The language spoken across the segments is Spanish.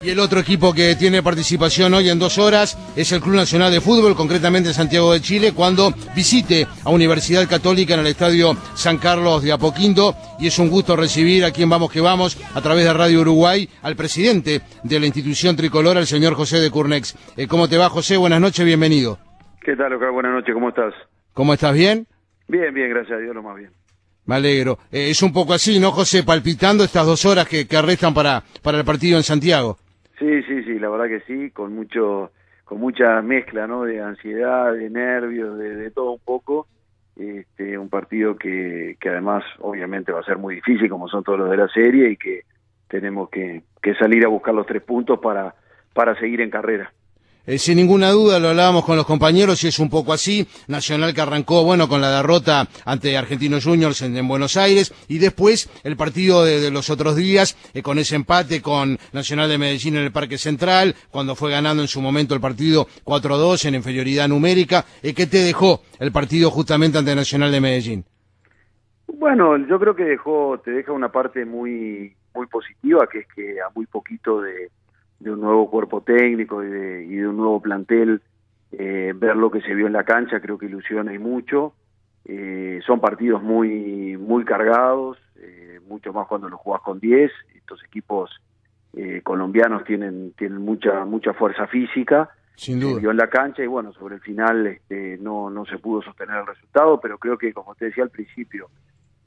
Y el otro equipo que tiene participación hoy en dos horas es el Club Nacional de Fútbol, concretamente en Santiago de Chile, cuando visite a Universidad Católica en el Estadio San Carlos de Apoquindo. Y es un gusto recibir a quien vamos que vamos a través de Radio Uruguay al presidente de la institución tricolor, el señor José de Curnex. Eh, ¿Cómo te va, José? Buenas noches, bienvenido. ¿Qué tal, Oscar? Buenas noches, ¿cómo estás? ¿Cómo estás? ¿Bien? Bien, bien, gracias a Dios, lo más bien. Me alegro. Eh, es un poco así, ¿no, José? Palpitando estas dos horas que, que restan para, para el partido en Santiago. Sí, sí, sí, la verdad que sí, con mucho, con mucha mezcla, ¿no? De ansiedad, de nervios, de, todo un poco. Este, un partido que, que además obviamente va a ser muy difícil como son todos los de la serie y que tenemos que, que salir a buscar los tres puntos para, para seguir en carrera. Eh, sin ninguna duda, lo hablábamos con los compañeros y es un poco así. Nacional que arrancó, bueno, con la derrota ante Argentinos Juniors en, Buenos Aires y después el partido de, los otros días eh, con ese empate con Nacional de Medellín en el Parque Central, cuando fue ganando en su momento el partido 4-2 en inferioridad numérica. Eh, ¿Qué te dejó el partido justamente ante Nacional de Medellín? Bueno, yo creo que dejó, te deja una parte muy, muy positiva, que es que a muy poquito de de un nuevo cuerpo técnico y de, y de un nuevo plantel, eh, ver lo que se vio en la cancha creo que ilusiona y mucho. Eh, son partidos muy muy cargados, eh, mucho más cuando los jugás con 10. Estos equipos colombianos tienen tienen mucha mucha fuerza física. Sin duda. Se vio en la cancha y bueno, sobre el final este, no, no se pudo sostener el resultado, pero creo que, como te decía al principio,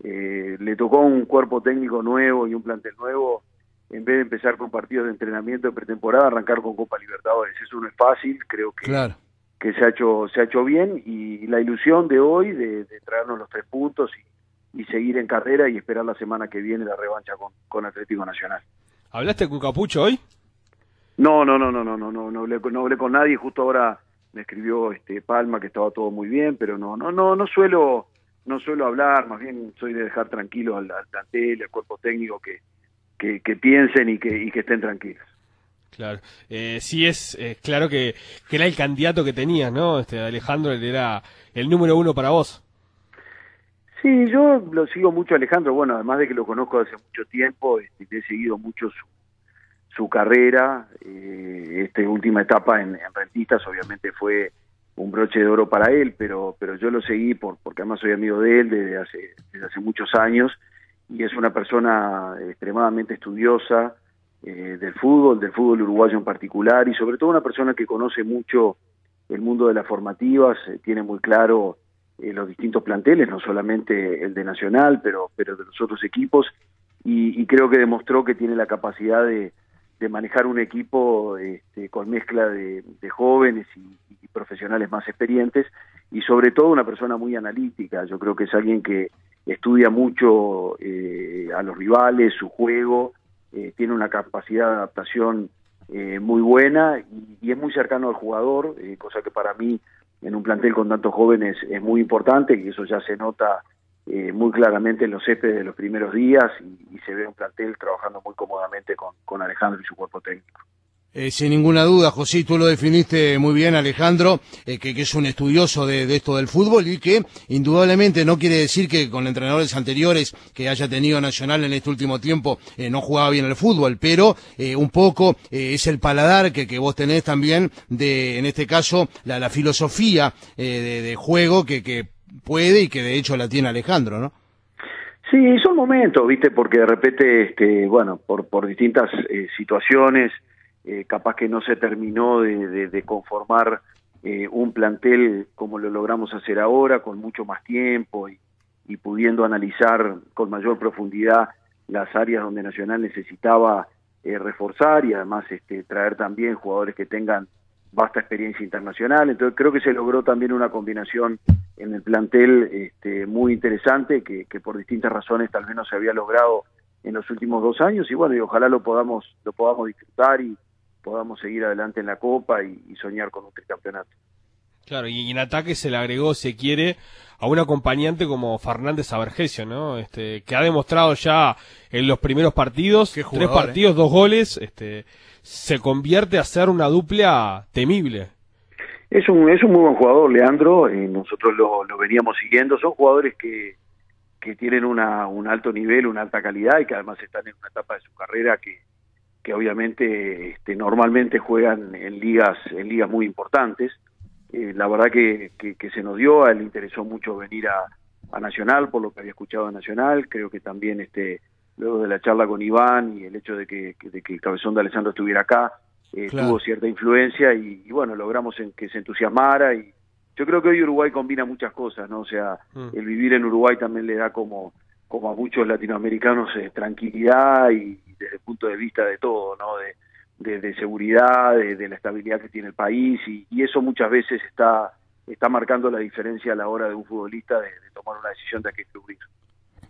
le tocó un cuerpo técnico nuevo y un plantel nuevo en vez de empezar con partidos de entrenamiento de pretemporada, arrancar con Copa Libertadores. Eso no es fácil, creo que, que se ha hecho se ha hecho bien y la ilusión de hoy de, traernos los tres puntos y, seguir en carrera y esperar la semana que viene la revancha con, con Atlético Nacional. ¿Hablaste con Capucho hoy? No, no, no, no, no, no, no, no hablé, no hablé con nadie. Justo ahora me escribió este Palma que estaba todo muy bien, pero no, no, no, no suelo, no suelo hablar. Más bien soy de dejar tranquilo al, al plantel, al cuerpo técnico que que, piensen y que, y que estén tranquilos. Claro, eh, sí es claro que, que, era el candidato que tenías, ¿no? Este Alejandro era el número uno para vos. Sí, yo lo sigo mucho Alejandro, bueno, además de que lo conozco hace mucho tiempo, este, he seguido mucho su, su carrera, eh, esta última etapa en, Rentistas obviamente fue un broche de oro para él, pero pero yo lo seguí por, porque además soy amigo de él desde hace, desde hace muchos años y es una persona extremadamente estudiosa eh, del fútbol, del fútbol uruguayo en particular, y sobre todo una persona que conoce mucho el mundo de las formativas, eh, tiene muy claro eh, los distintos planteles, no solamente el de Nacional, pero, pero de los otros equipos, y, creo que demostró que tiene la capacidad de, manejar un equipo este, con mezcla de, jóvenes y, y profesionales más experientes, y sobre todo una persona muy analítica, yo creo que es alguien que estudia mucho eh, a los rivales, su juego, eh, tiene una capacidad de adaptación eh, muy buena y, es muy cercano al jugador, cosa que para mí en un plantel con tantos jóvenes es muy importante y eso ya se nota muy claramente en los céspedes de los primeros días y, se ve un plantel trabajando muy cómodamente con Alejandro y su cuerpo técnico. Eh, sin ninguna duda, José, tú lo definiste muy bien, Alejandro, eh, que, es un estudioso de, esto del fútbol y que indudablemente no quiere decir que con entrenadores anteriores que haya tenido Nacional en este último tiempo eh, no jugaba bien el fútbol, pero un poco es el paladar que, que vos tenés también de, en este caso, la, la filosofía de, juego que, que puede y que de hecho la tiene Alejandro, ¿no? Sí, son momentos, viste, porque de repente, este, bueno, por, por distintas situaciones, eh, capaz que no se terminó de, conformar eh, un plantel como lo logramos hacer ahora, con mucho más tiempo y, pudiendo analizar con mayor profundidad las áreas donde Nacional necesitaba eh, reforzar y además este, traer también jugadores que tengan vasta experiencia internacional. Entonces creo que se logró también una combinación en el plantel este, muy interesante que, que por distintas razones tal vez no se había logrado en los últimos dos años y bueno, y ojalá lo podamos, lo podamos disfrutar y, podamos seguir adelante en la Copa y, soñar con un tricampeonato. Claro, y en ataque se le agregó, se quiere, a un acompañante como Fernández Avergesio, ¿no? Este, que ha demostrado ya en los primeros partidos, tres partidos, dos goles, este, se convierte a ser una dupla temible. Es un, es un muy buen jugador, Leandro, y nosotros lo, lo veníamos siguiendo, son jugadores que, que tienen una, un alto nivel, una alta calidad y que además están en una etapa de su carrera que, que obviamente este, normalmente juegan en ligas, en ligas muy importantes. Eh, la verdad que, que, se nos dio, a él le interesó mucho venir a, a Nacional, por lo que había escuchado de Nacional, creo que también este luego de la charla con Iván y el hecho de que, de que el cabezón de Alessandro estuviera acá, eh, tuvo cierta influencia y, bueno, logramos en que se entusiasmara y yo creo que hoy Uruguay combina muchas cosas, ¿no? O sea, mm. el vivir en Uruguay también le da como, como a muchos latinoamericanos eh, tranquilidad y, desde el punto de vista de todo, ¿no? De, seguridad, de, la estabilidad que tiene el país y, eso muchas veces está, está marcando la diferencia a la hora de un futbolista de, tomar una decisión de a qué club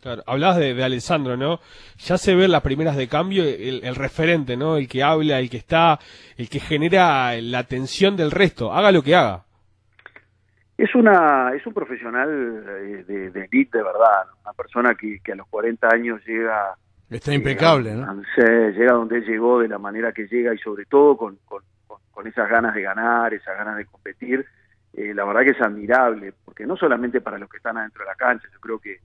Claro, hablabas de, de, Alessandro, ¿no? Ya se ven las primeras de cambio, el, referente, ¿no? El que habla, el que está, el que genera la atención del resto, haga lo que haga. Es una, es un profesional eh, de, de elite de verdad, una persona que, que, a los 40 años llega... Está impecable, ¿no? llega donde él llegó de la manera que llega y sobre todo con, con, con esas ganas de ganar, esas ganas de competir. Eh, la verdad que es admirable, porque no solamente para los que están adentro de la cancha, yo creo que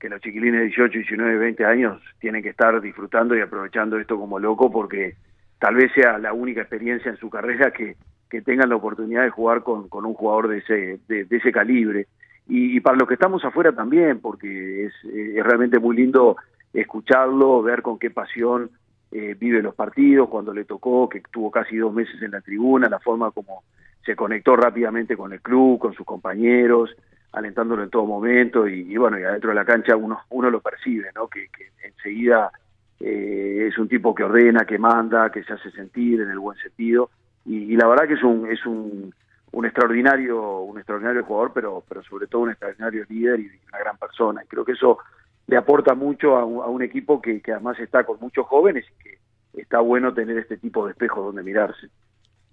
que los chiquilines de 18, 19, 20 años tienen que estar disfrutando y aprovechando esto como loco porque tal vez sea la única experiencia en su carrera que, que tengan la oportunidad de jugar con, con un jugador de ese, de, ese calibre. Y, para los que estamos afuera también, porque es, es realmente muy lindo escucharlo, ver con qué pasión eh, vive los partidos, cuando le tocó, que tuvo casi dos meses en la tribuna, la forma como se conectó rápidamente con el club, con sus compañeros, alentándolo en todo momento y, bueno, y adentro de la cancha uno, uno lo percibe, ¿no? Que, enseguida eh, es un tipo que ordena, que manda, que se hace sentir en el buen sentido y, la verdad que es un es un, un extraordinario un extraordinario jugador, pero pero sobre todo un extraordinario líder y una gran persona y creo que eso le aporta mucho a un, a un equipo que, que además está con muchos jóvenes y que está bueno tener este tipo de espejos donde mirarse.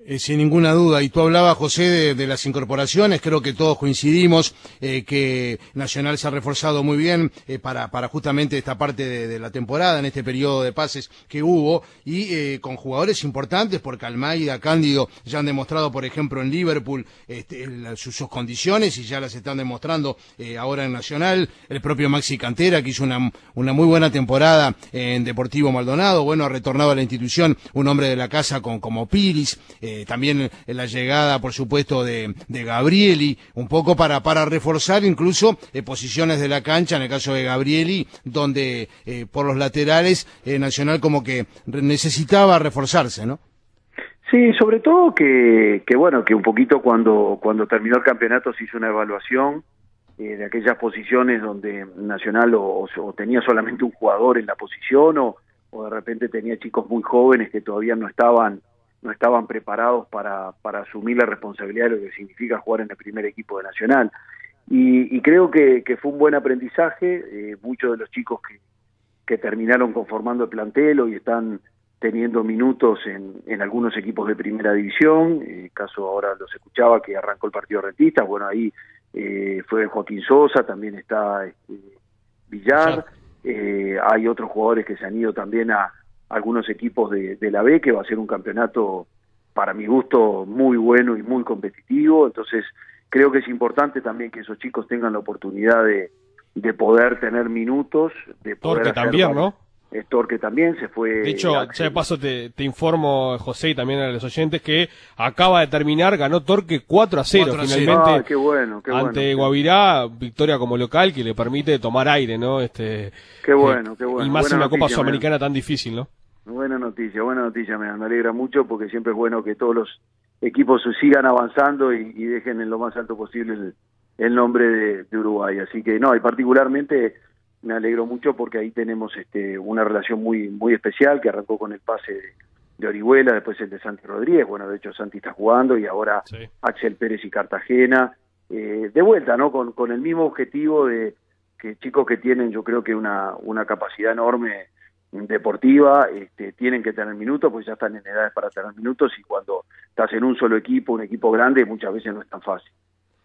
Eh, sin ninguna duda. Y tú hablabas, José, de, las incorporaciones. Creo que todos coincidimos eh, que Nacional se ha reforzado muy bien eh, para, para justamente esta parte de, la temporada, en este periodo de pases que hubo, y con jugadores importantes, porque Almeida, Cándido, ya han demostrado, por ejemplo, en Liverpool este, sus, condiciones y ya las están demostrando ahora en Nacional. El propio Maxi Cantera, que hizo una, una muy buena temporada en Deportivo Maldonado. Bueno, ha retornado a la institución un hombre de la casa con, como Piris. Eh, también la llegada, por supuesto, de, de Gabrieli, un poco para, para reforzar incluso eh, posiciones de la cancha, en el caso de Gabrieli, donde eh, por los laterales Nacional como que necesitaba reforzarse, ¿no? Sí, sobre todo que, que bueno, que un poquito cuando, cuando terminó el campeonato se hizo una evaluación de aquellas posiciones donde Nacional o, o, tenía solamente un jugador en la posición o, o de repente tenía chicos muy jóvenes que todavía no estaban no estaban preparados para, para asumir la responsabilidad de lo que significa jugar en el primer equipo de Nacional. Y, creo que, que, fue un buen aprendizaje, eh, muchos de los chicos que, que terminaron conformando el plantel hoy están teniendo minutos en, en algunos equipos de primera división, eh, caso ahora los escuchaba que arrancó el partido rentista, bueno ahí eh, fue Joaquín Sosa, también está este, Villar, eh, hay otros jugadores que se han ido también a, algunos equipos de, la B, que va a ser un campeonato, para mi gusto, muy bueno y muy competitivo. Entonces, creo que es importante también que esos chicos tengan la oportunidad de, de poder tener minutos, de poder... Torque también, ¿no? Torque también se fue... De hecho, ya de paso te, te, informo, José, y también a los oyentes, que acaba de terminar, ganó Torque 4 a 0 finalmente. Ah, qué bueno, qué ante Guavirá, victoria como local que le permite tomar aire, ¿no? Este, qué bueno, qué bueno. Y más en una Copa Sudamericana tan difícil, ¿no? Buena noticia, buena noticia, me, alegra mucho porque siempre es bueno que todos los equipos sigan avanzando y, dejen en lo más alto posible el, nombre de, Uruguay. Así que no, y particularmente me alegro mucho porque ahí tenemos este, una relación muy muy especial que arrancó con el pase de, Orihuela, después el de Santi Rodríguez, bueno, de hecho Santi está jugando y ahora Axel Pérez y Cartagena, eh, de vuelta, ¿no? Con, con el mismo objetivo de que chicos que tienen yo creo que una, una capacidad enorme deportiva, este, tienen que tener minutos, pues ya están en edades para tener minutos y cuando estás en un solo equipo, un equipo grande, muchas veces no es tan fácil.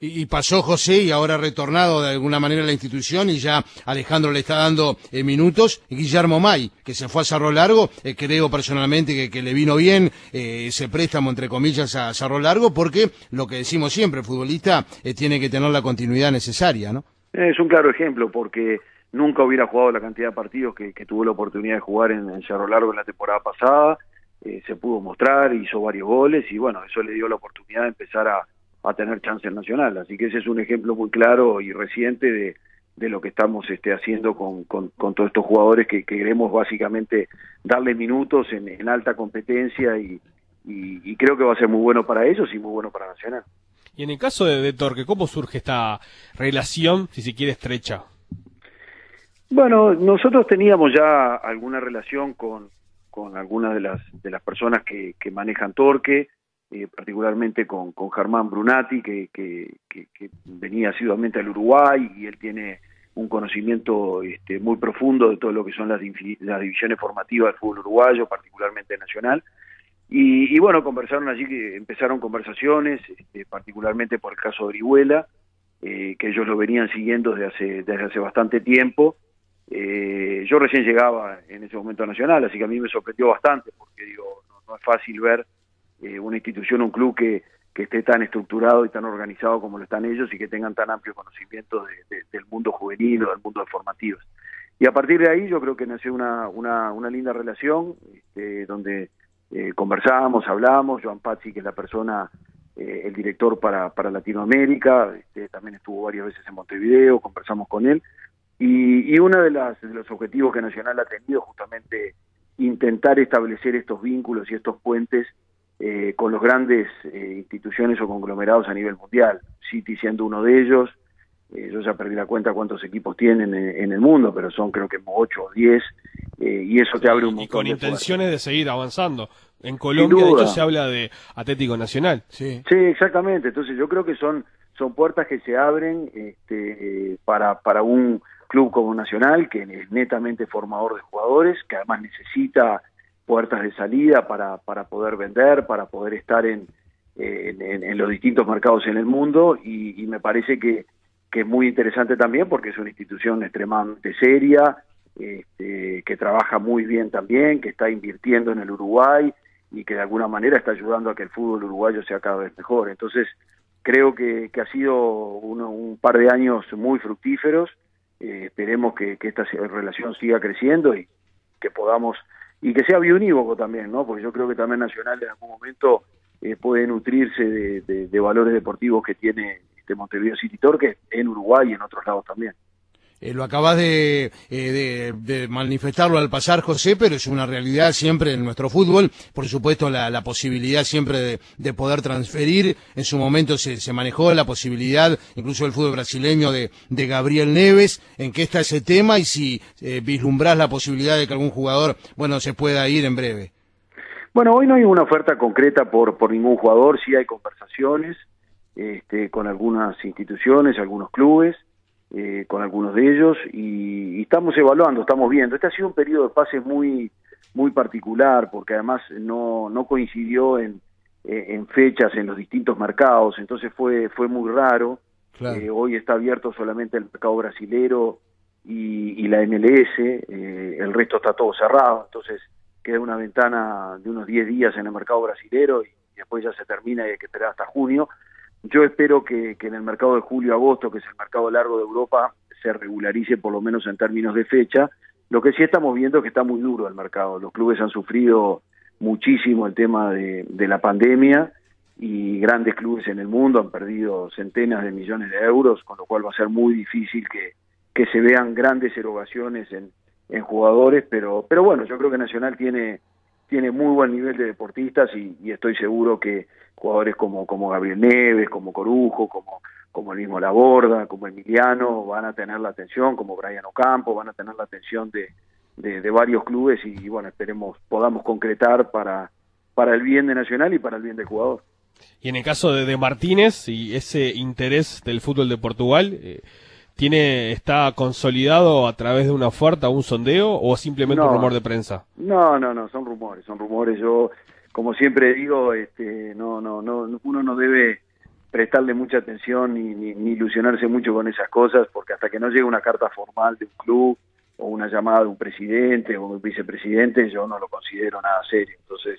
Y, pasó José y ahora ha retornado de alguna manera a la institución y ya Alejandro le está dando eh, minutos. Guillermo May, que se fue a Cerro Largo, eh, creo personalmente que, le vino bien eh, ese préstamo, entre comillas, a Cerro Largo, porque lo que decimos siempre, el futbolista tiene que tener la continuidad necesaria, ¿no? Es un claro ejemplo, porque nunca hubiera jugado la cantidad de partidos que, tuvo la oportunidad de jugar en, Cerro Largo en la temporada pasada, eh, se pudo mostrar, hizo varios goles y bueno, eso le dio la oportunidad de empezar a, tener chance Nacional. Así que ese es un ejemplo muy claro y reciente de, de lo que estamos este, haciendo con, con, todos estos jugadores que, queremos básicamente darle minutos en, alta competencia y, y, creo que va a ser muy bueno para ellos y muy bueno para Nacional. Y en el caso de, de Torque, ¿cómo surge esta relación, si se quiere, estrecha? Bueno, nosotros teníamos ya alguna relación con, con algunas de las, de las personas que, que manejan Torque, eh, particularmente con, con Germán Brunati, que, que, venía asiduamente al Uruguay y él tiene un conocimiento este, muy profundo de todo lo que son las, divisiones formativas del fútbol uruguayo, particularmente nacional. Y, y, bueno, conversaron allí, empezaron conversaciones, este, particularmente por el caso de Orihuela, eh, que ellos lo venían siguiendo desde hace, desde hace bastante tiempo, eh, yo recién llegaba en ese momento nacional, así que a mí me sorprendió bastante, porque digo, no, es fácil ver eh, una institución, un club que, que esté tan estructurado y tan organizado como lo están ellos y que tengan tan amplio conocimiento del mundo juvenil o del mundo de formativos. Y a partir de ahí yo creo que nació una, una, una linda relación, este, donde eh, conversábamos, hablamos, Joan Pazzi, que es la persona, eh, el director para, para Latinoamérica, este, también estuvo varias veces en Montevideo, conversamos con él, y, y uno de, las, de los objetivos que Nacional ha tenido justamente intentar establecer estos vínculos y estos puentes eh, con los grandes eh, instituciones o conglomerados a nivel mundial. City siendo uno de ellos, eh, yo ya perdí la cuenta cuántos equipos tienen en, el mundo, pero son creo que 8 o 10, y eso te abre un montón Y con intenciones de seguir avanzando. En Colombia, de hecho, se habla de Atlético Nacional. Sí. sí, exactamente. Entonces yo creo que son, son puertas que se abren este, para, para un club como Nacional, que es netamente formador de jugadores, que además necesita puertas de salida para, para poder vender, para poder estar en, en, los distintos mercados en el mundo y, me parece que, que, es muy interesante también porque es una institución extremadamente seria, este, que trabaja muy bien también, que está invirtiendo en el Uruguay y que de alguna manera está ayudando a que el fútbol uruguayo sea cada vez mejor. Entonces, creo que, que ha sido un par de años muy fructíferos eh, esperemos que, esta relación siga creciendo y que podamos y que sea bionívoco también, ¿no? Porque yo creo que también Nacional en algún momento eh, puede nutrirse de, valores deportivos que tiene este Montevideo City Torque en Uruguay y en otros lados también. Eh, lo acabas eh, de, de, manifestarlo al pasar, José, pero es una realidad siempre en nuestro fútbol. Por supuesto, la, posibilidad siempre de, poder transferir. En su momento se, se, manejó la posibilidad, incluso el fútbol brasileño, de, de Gabriel Neves. ¿En qué está ese tema? Y si eh, vislumbrás la posibilidad de que algún jugador, bueno, se pueda ir en breve. Bueno, hoy no hay una oferta concreta por, por ningún jugador, sí hay conversaciones este, con algunas instituciones, algunos clubes. Eh, con algunos de ellos y, estamos evaluando, estamos viendo. Este ha sido un periodo de pases muy muy particular porque además no, no coincidió en, eh, en fechas en los distintos mercados, entonces fue fue muy raro. Eh, hoy está abierto solamente el mercado brasilero y, y la MLS, el resto está todo cerrado, entonces queda una ventana de unos 10 días en el mercado brasilero y después ya se termina y hay que esperar hasta junio. Yo espero que, en el mercado de julio-agosto, que es el mercado largo de Europa, se regularice por lo menos en términos de fecha. Lo que sí estamos viendo es que está muy duro el mercado. Los clubes han sufrido muchísimo el tema de, la pandemia y grandes clubes en el mundo han perdido centenas de millones de euros, con lo cual va a ser muy difícil que, que se vean grandes erogaciones en, en jugadores, pero, pero bueno, yo creo que Nacional tiene tiene muy buen nivel de deportistas y, estoy seguro que jugadores como, como Gabriel Neves, como Corujo, como, como el mismo Laborda, como Emiliano, van a tener la atención, como Brian Ocampo, van a tener la atención de, de, varios clubes y, bueno, esperemos podamos concretar para, para el bien de Nacional y para el bien del jugador. Y en el caso de, de Martínez y ese interés del fútbol de Portugal, eh, tiene está consolidado a través de una oferta, un sondeo o simplemente un rumor de prensa? No, no, no, son rumores, son rumores. Yo, como siempre digo, este, no, no, no, uno no debe prestarle mucha atención ni, ni, ilusionarse mucho con esas cosas, porque hasta que no llegue una carta formal de un club o una llamada de un presidente o un vicepresidente, yo no lo considero nada serio. Entonces,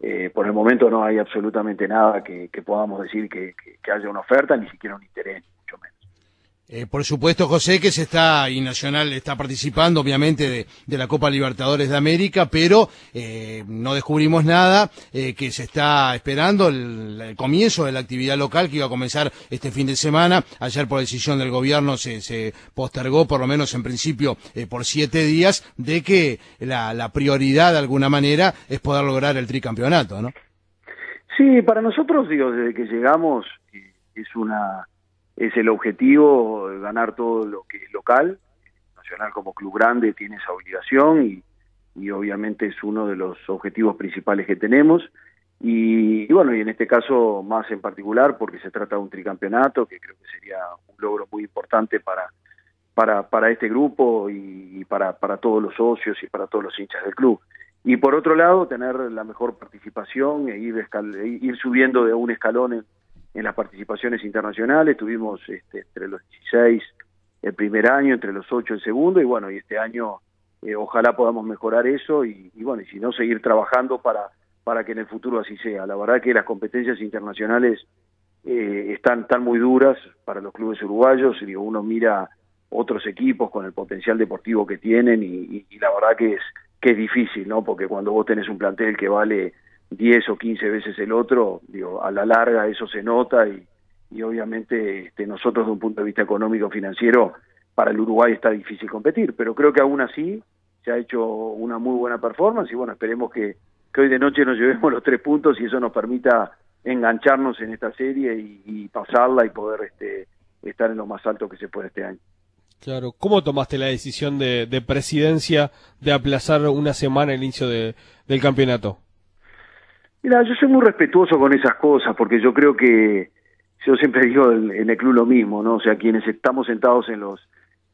eh, por el momento no hay absolutamente nada que, podamos decir que haya una oferta, ni siquiera un interés. Eh, por supuesto, José, que se está, y Nacional está participando, obviamente, de, la Copa Libertadores de América, pero eh, no descubrimos nada, eh, que se está esperando el, comienzo de la actividad local que iba a comenzar este fin de semana. Ayer, por decisión del gobierno, se, se postergó, por lo menos en principio, por siete días, de que la, la prioridad, de alguna manera, es poder lograr el tricampeonato, ¿no? Sí, para nosotros, digo, desde que llegamos, es una es el objetivo ganar todo lo que es local. Nacional como club grande tiene esa obligación y, y obviamente es uno de los objetivos principales que tenemos. Y, bueno, y en este caso más en particular porque se trata de un tricampeonato que creo que sería un logro muy importante para, para, para este grupo y, para, para todos los socios y para todos los hinchas del club. Y por otro lado, tener la mejor participación e ir, e ir subiendo de un escalón en, en las participaciones internacionales, tuvimos este, entre los 16 el primer año, entre los 8 el segundo, y bueno, y este año eh, ojalá podamos mejorar eso y, bueno, y si no, seguir trabajando para, para que en el futuro así sea. La verdad que las competencias internacionales eh, están tan muy duras para los clubes uruguayos, digo, uno mira otros equipos con el potencial deportivo que tienen y, y la verdad que es que es difícil, ¿no? Porque cuando vos tenés un plantel que vale 10 o 15 veces el otro, digo, a la larga eso se nota y, y obviamente este, nosotros de un punto de vista económico financiero para el Uruguay está difícil competir, pero creo que aún así se ha hecho una muy buena performance y bueno, esperemos que, que hoy de noche nos llevemos los tres puntos y eso nos permita engancharnos en esta serie y, pasarla y poder este, estar en lo más alto que se puede este año. Claro, ¿cómo tomaste la decisión de, de presidencia de aplazar una semana el inicio de, del campeonato? Mira, yo soy muy respetuoso con esas cosas porque yo creo que yo siempre digo en el club lo mismo, ¿no? O sea, quienes estamos sentados en los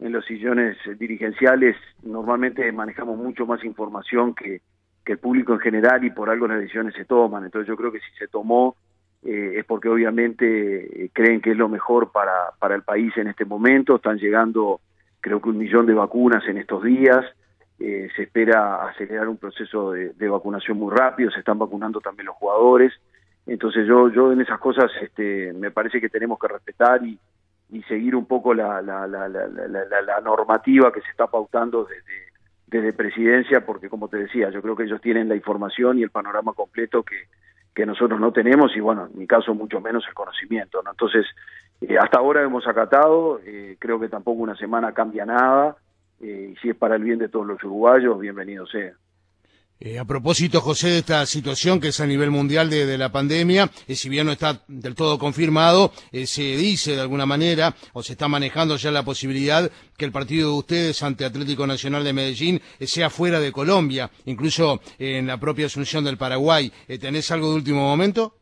en los sillones dirigenciales normalmente manejamos mucho más información que, que el público en general y por algo las decisiones se toman. Entonces yo creo que si se tomó eh, es porque obviamente eh, creen que es lo mejor para, para el país en este momento. Están llegando creo que un millón de vacunas en estos días. Eh, se espera acelerar un proceso de, vacunación muy rápido, se están vacunando también los jugadores, entonces yo, yo en esas cosas este, me parece que tenemos que respetar y, y seguir un poco la, la, la, la, normativa que se está pautando desde, presidencia, porque como te decía, yo creo que ellos tienen la información y el panorama completo que, que nosotros no tenemos y bueno, en mi caso mucho menos el conocimiento. ¿no? Entonces, eh, hasta ahora hemos acatado, eh, creo que tampoco una semana cambia nada, eh, y si es para el bien de todos los uruguayos, bienvenido sea. Eh, a propósito, José, de esta situación que es a nivel mundial de, la pandemia, eh, si bien no está del todo confirmado, se dice de alguna manera, o se está manejando ya la posibilidad que el partido de ustedes ante Atlético Nacional de Medellín sea fuera de Colombia, incluso en la propia Asunción del Paraguay. ¿Tenés algo de último momento?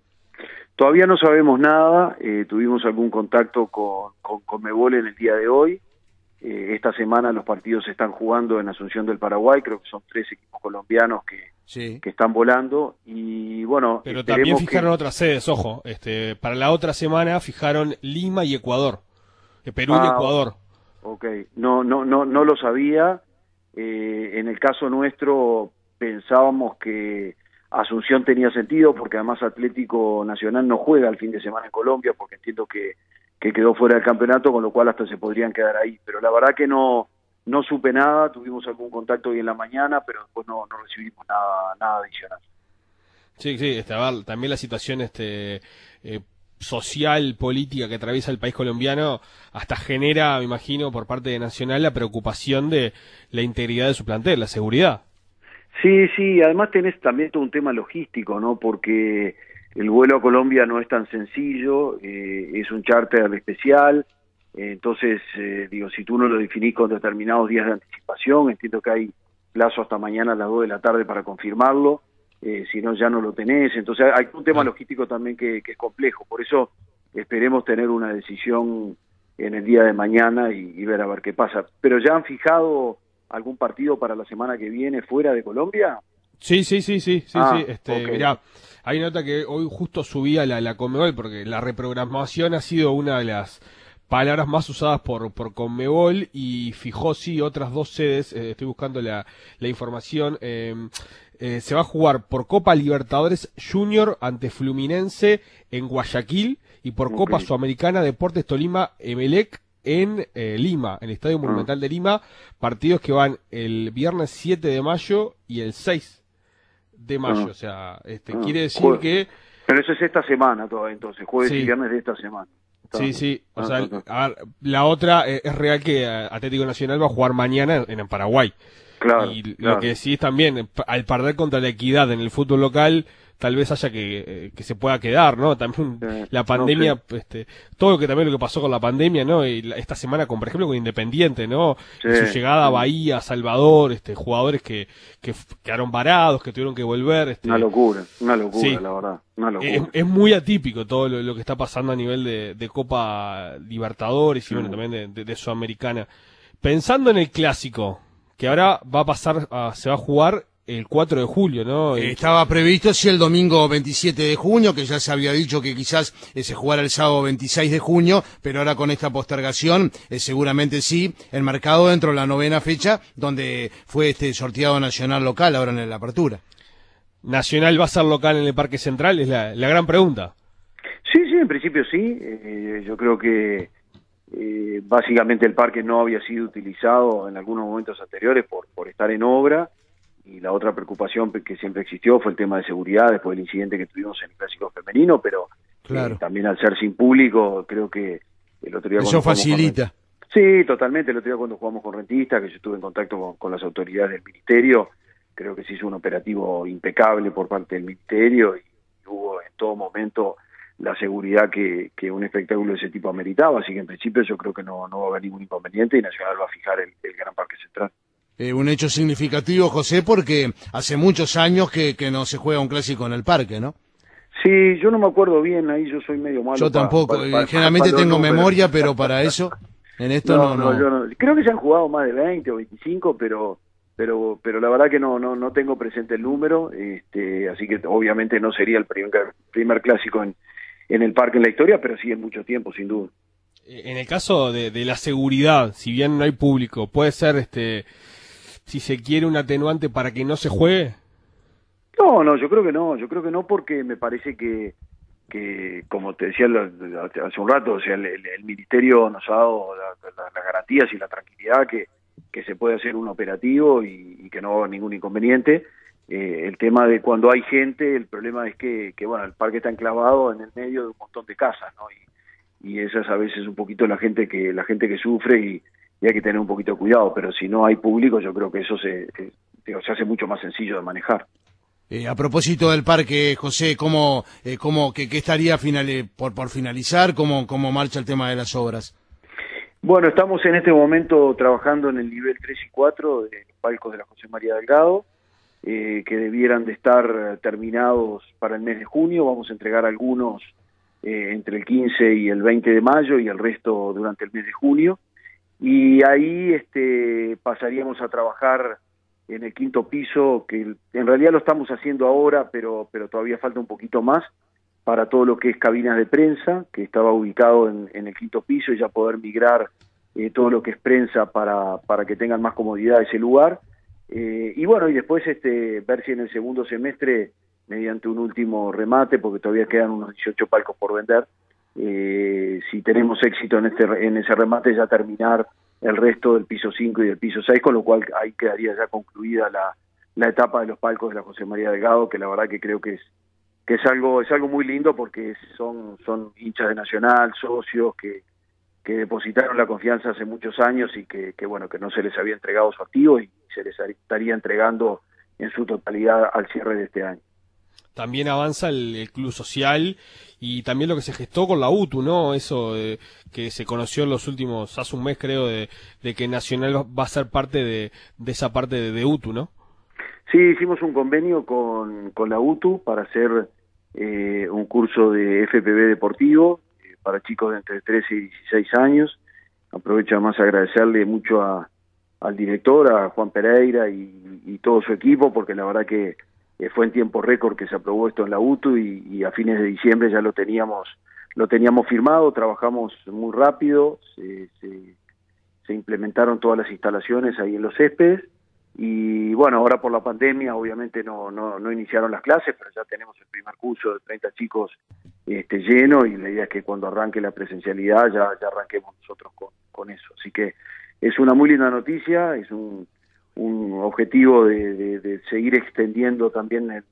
Todavía no sabemos nada, tuvimos algún contacto con, con Comebol en el día de hoy, eh, esta semana los partidos se están jugando en Asunción del Paraguay, creo que son tres equipos colombianos que, que están volando y bueno. Pero también fijaron otras sedes, ojo, este, para la otra semana fijaron Lima y Ecuador, eh, Perú y ah, Ecuador. Ok, no, no, no, no lo sabía. Eh, en el caso nuestro pensábamos que Asunción tenía sentido porque además Atlético Nacional no juega el fin de semana en Colombia porque entiendo que que quedó fuera del campeonato, con lo cual hasta se podrían quedar ahí. Pero la verdad que no, no supe nada, tuvimos algún contacto hoy en la mañana, pero después no, no recibimos nada, nada adicional. Sí, sí, estaba también la situación este, eh, social, política que atraviesa el país colombiano, hasta genera, me imagino, por parte de Nacional la preocupación de la integridad de su plantel, la seguridad. Sí, sí, además tenés también todo un tema logístico, ¿no? Porque el vuelo a Colombia no es tan sencillo, eh, es un charter especial, eh, entonces, eh, digo, si tú no lo definís con determinados días de anticipación, entiendo que hay plazo hasta mañana a las 2 de la tarde para confirmarlo, si no ya no lo tenés, entonces hay un tema logístico también que, es complejo, por eso esperemos tener una decisión en el día de mañana y, ver a ver qué pasa. Pero ya han fijado algún partido para la semana que viene fuera de Colombia? Sí, sí, sí, sí, sí, ah, sí. Este, hay nota que hoy justo subía la, la Conmebol porque la reprogramación ha sido una de las palabras más usadas por, por Conmebol y fijó sí otras dos sedes, eh, estoy buscando la, la información, eh, eh, se va a jugar por Copa Libertadores Junior ante Fluminense en Guayaquil y por Copa Sudamericana Deportes Tolima Emelec en eh, Lima, en el Estadio ah. Monumental de Lima, partidos que van el viernes 7 de mayo y el 6 de mayo, ah. o sea, este, ah. quiere decir que... Pero eso es esta semana todavía, entonces, jueves y viernes de esta semana. Sí, sí, o sea, la otra eh, es real que Atlético Nacional va a jugar mañana en, Paraguay. Claro, y lo que sí también, al perder contra la equidad en el fútbol local, tal vez haya que, eh, que se pueda quedar, ¿no? También la pandemia, este, todo lo que también lo que pasó con la pandemia, ¿no? Y esta semana con, por ejemplo, con Independiente, ¿no? su llegada a Bahía, Salvador, este, jugadores que, que quedaron varados, que tuvieron que volver. Este, una locura, una locura, la verdad. Una locura. Es, muy atípico todo lo, que está pasando a nivel de, de Copa Libertadores y bueno, también de, de, Sudamericana. Pensando en el clásico, que ahora va a pasar, se va a jugar el 4 de julio, ¿no? Estaba previsto, sí, el domingo 27 de junio, que ya se había dicho que quizás eh, se jugara el sábado 26 de junio, pero ahora con esta postergación, eh, seguramente sí, el mercado dentro de la novena fecha, donde fue este sorteado nacional local ahora en la apertura. ¿Nacional va a ser local en el Parque Central? Es la, gran pregunta. Sí, sí, en principio sí. Eh, yo creo que básicamente el parque no había sido utilizado en algunos momentos anteriores por, por estar en obra y la otra preocupación que siempre existió fue el tema de seguridad después del incidente que tuvimos en el clásico femenino, pero eh, también al ser sin público, creo que el otro día... Eso facilita. sí, totalmente. El otro día cuando jugamos con Rentista, que yo estuve en contacto con, las autoridades del Ministerio, creo que se hizo un operativo impecable por parte del Ministerio y, hubo en todo momento la seguridad que, que, un espectáculo de ese tipo ameritaba, así que en principio yo creo que no, no va a haber ningún inconveniente y Nacional va a fijar el Gran Parque Central. Eh, un hecho significativo, José, porque hace muchos años que, no se juega un clásico en el parque, ¿no? Sí, yo no me acuerdo bien, ahí yo soy medio malo. Yo tampoco, generalmente tengo memoria, pero... para eso, en esto no, no, Creo que se han jugado más de 20 o 25, pero pero pero la verdad que no no no tengo presente el número, este, así que obviamente no sería el primer, primer clásico en, en el parque en la historia, pero sí en mucho tiempo, sin duda. En el caso de, de la seguridad, si bien no hay público, puede ser este si se quiere un atenuante para que no se juegue? No, no, yo creo que no, yo creo que no porque me parece que, que como te decía hace un rato, o sea, el, ministerio nos ha dado las garantías y la tranquilidad que, que se puede hacer un operativo y, que no va a haber ningún inconveniente. Eh, el tema de cuando hay gente, el problema es que, que, bueno, el parque está enclavado en el medio de un montón de casas, ¿no? Y, y esa es a veces un poquito la gente que la gente que sufre y, y hay que tener un poquito de cuidado, pero si no hay público yo creo que eso se, se hace mucho más sencillo de manejar. Eh, a propósito del parque, José, ¿cómo, eh, cómo que, estaría final, eh, por, por finalizar? ¿Cómo, ¿Cómo marcha el tema de las obras? Bueno, estamos en este momento trabajando en el nivel 3 y 4 de los palcos de la José María Delgado, que debieran de estar terminados para el mes de junio. Vamos a entregar algunos entre el 15 y el 20 de mayo y el resto durante el mes de junio y ahí este, pasaríamos a trabajar en el quinto piso, que en realidad lo estamos haciendo ahora, pero, pero todavía falta un poquito más para todo lo que es cabinas de prensa, que estaba ubicado en, el quinto piso y ya poder migrar eh, todo lo que es prensa para, para que tengan más comodidad ese lugar. Eh, y bueno, y después este, ver si en el segundo semestre, mediante un último remate, porque todavía quedan unos 18 palcos por vender, eh, si tenemos éxito en, este, en ese remate, ya terminar el resto del piso 5 y del piso 6, con lo cual ahí quedaría ya concluida la, la etapa de los palcos de la José María Delgado, que la verdad que creo que es que es algo es algo muy lindo porque son son hinchas de Nacional, socios que que depositaron la confianza hace muchos años y que, que bueno que no se les había entregado su activo y se les estaría entregando en su totalidad al cierre de este año también avanza el, club social y también lo que se gestó con la UTU, ¿no? Eso que se conoció en los últimos, hace un mes creo, de, que Nacional va a ser parte de, esa parte de, UTU, ¿no? Sí, hicimos un convenio con, con la UTU para hacer eh, un curso de FPV deportivo eh, para chicos de entre 13 y 16 años. Aprovecho además agradecerle mucho a, al director, a Juan Pereira y todo su equipo, porque la verdad que eh, fue en tiempo récord que se aprobó esto en la UTU y, a fines de diciembre ya lo teníamos lo teníamos firmado, trabajamos muy rápido, se, se, implementaron todas las instalaciones ahí en los céspedes y bueno, ahora por la pandemia obviamente no, no, iniciaron las clases, pero ya tenemos el primer curso de 30 chicos este, lleno y la idea es que cuando arranque la presencialidad ya, arranquemos nosotros con, eso. Así que es una muy linda noticia, es un, un objetivo de, seguir extendiendo también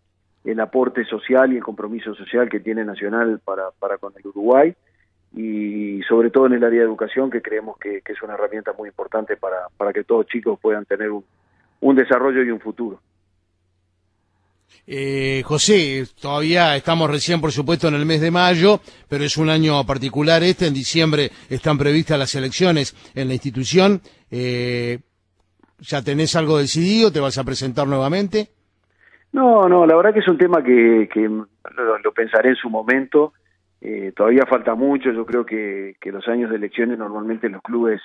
el, aporte social y el compromiso social que tiene Nacional para, para con el Uruguay y sobre todo en el área de educación que creemos que, que es una herramienta muy importante para, para que todos chicos puedan tener un, un desarrollo y un futuro. Eh, José, todavía estamos recién, por supuesto, en el mes de mayo, pero es un año particular este. En diciembre están previstas las elecciones en la institución. Eh, ¿Ya tenés algo decidido? ¿Te vas a presentar nuevamente? No, no, la verdad que es un tema que, que lo, pensaré en su momento. Eh, todavía falta mucho. Yo creo que, que, los años de elecciones normalmente en los clubes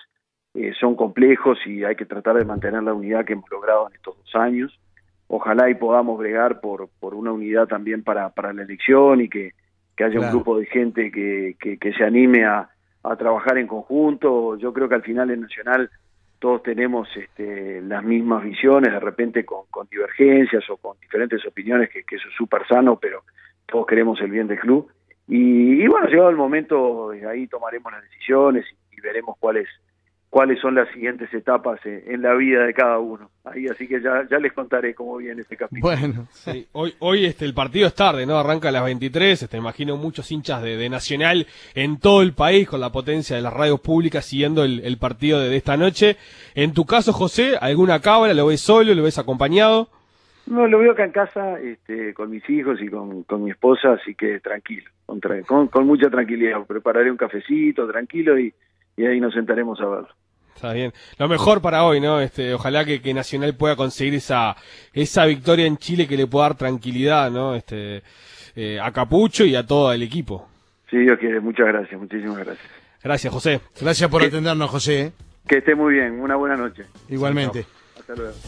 eh, son complejos y hay que tratar de mantener la unidad que hemos logrado en estos dos años ojalá y podamos bregar por, por una unidad también para, para la elección y que, que haya un grupo de gente que, que, se anime a, a, trabajar en conjunto. Yo creo que al final en Nacional todos tenemos este, las mismas visiones, de repente con, con divergencias o con diferentes opiniones, que, que eso es súper sano, pero todos queremos el bien del club. Y, bueno, llegado el momento, ahí tomaremos las decisiones y, y veremos cuál es cuáles son las siguientes etapas en la vida de cada uno. Ahí así que ya, ya les contaré cómo viene este capítulo. Bueno, sí. hoy, hoy este, el partido es tarde, ¿no? Arranca a las 23, este, imagino muchos hinchas de, Nacional en todo el país con la potencia de las radios públicas siguiendo el, partido de, esta noche. En tu caso, José, ¿alguna cábala? ¿Lo ves solo? ¿Lo ves acompañado? No, lo veo acá en casa este, con mis hijos y con, con mi esposa, así que tranquilo, con, con, mucha tranquilidad. Prepararé un cafecito tranquilo y, y ahí nos sentaremos a verlo. Está bien. Lo mejor para hoy, ¿no? Este, ojalá que, que, Nacional pueda conseguir esa, esa victoria en Chile que le pueda dar tranquilidad, ¿no? Este, eh, a Capucho y a todo el equipo. Sí, Dios quiere. Muchas gracias, muchísimas gracias. Gracias, José. Gracias por atendernos, José. ¿eh? Que esté muy bien. Una buena noche. Igualmente. Hasta luego.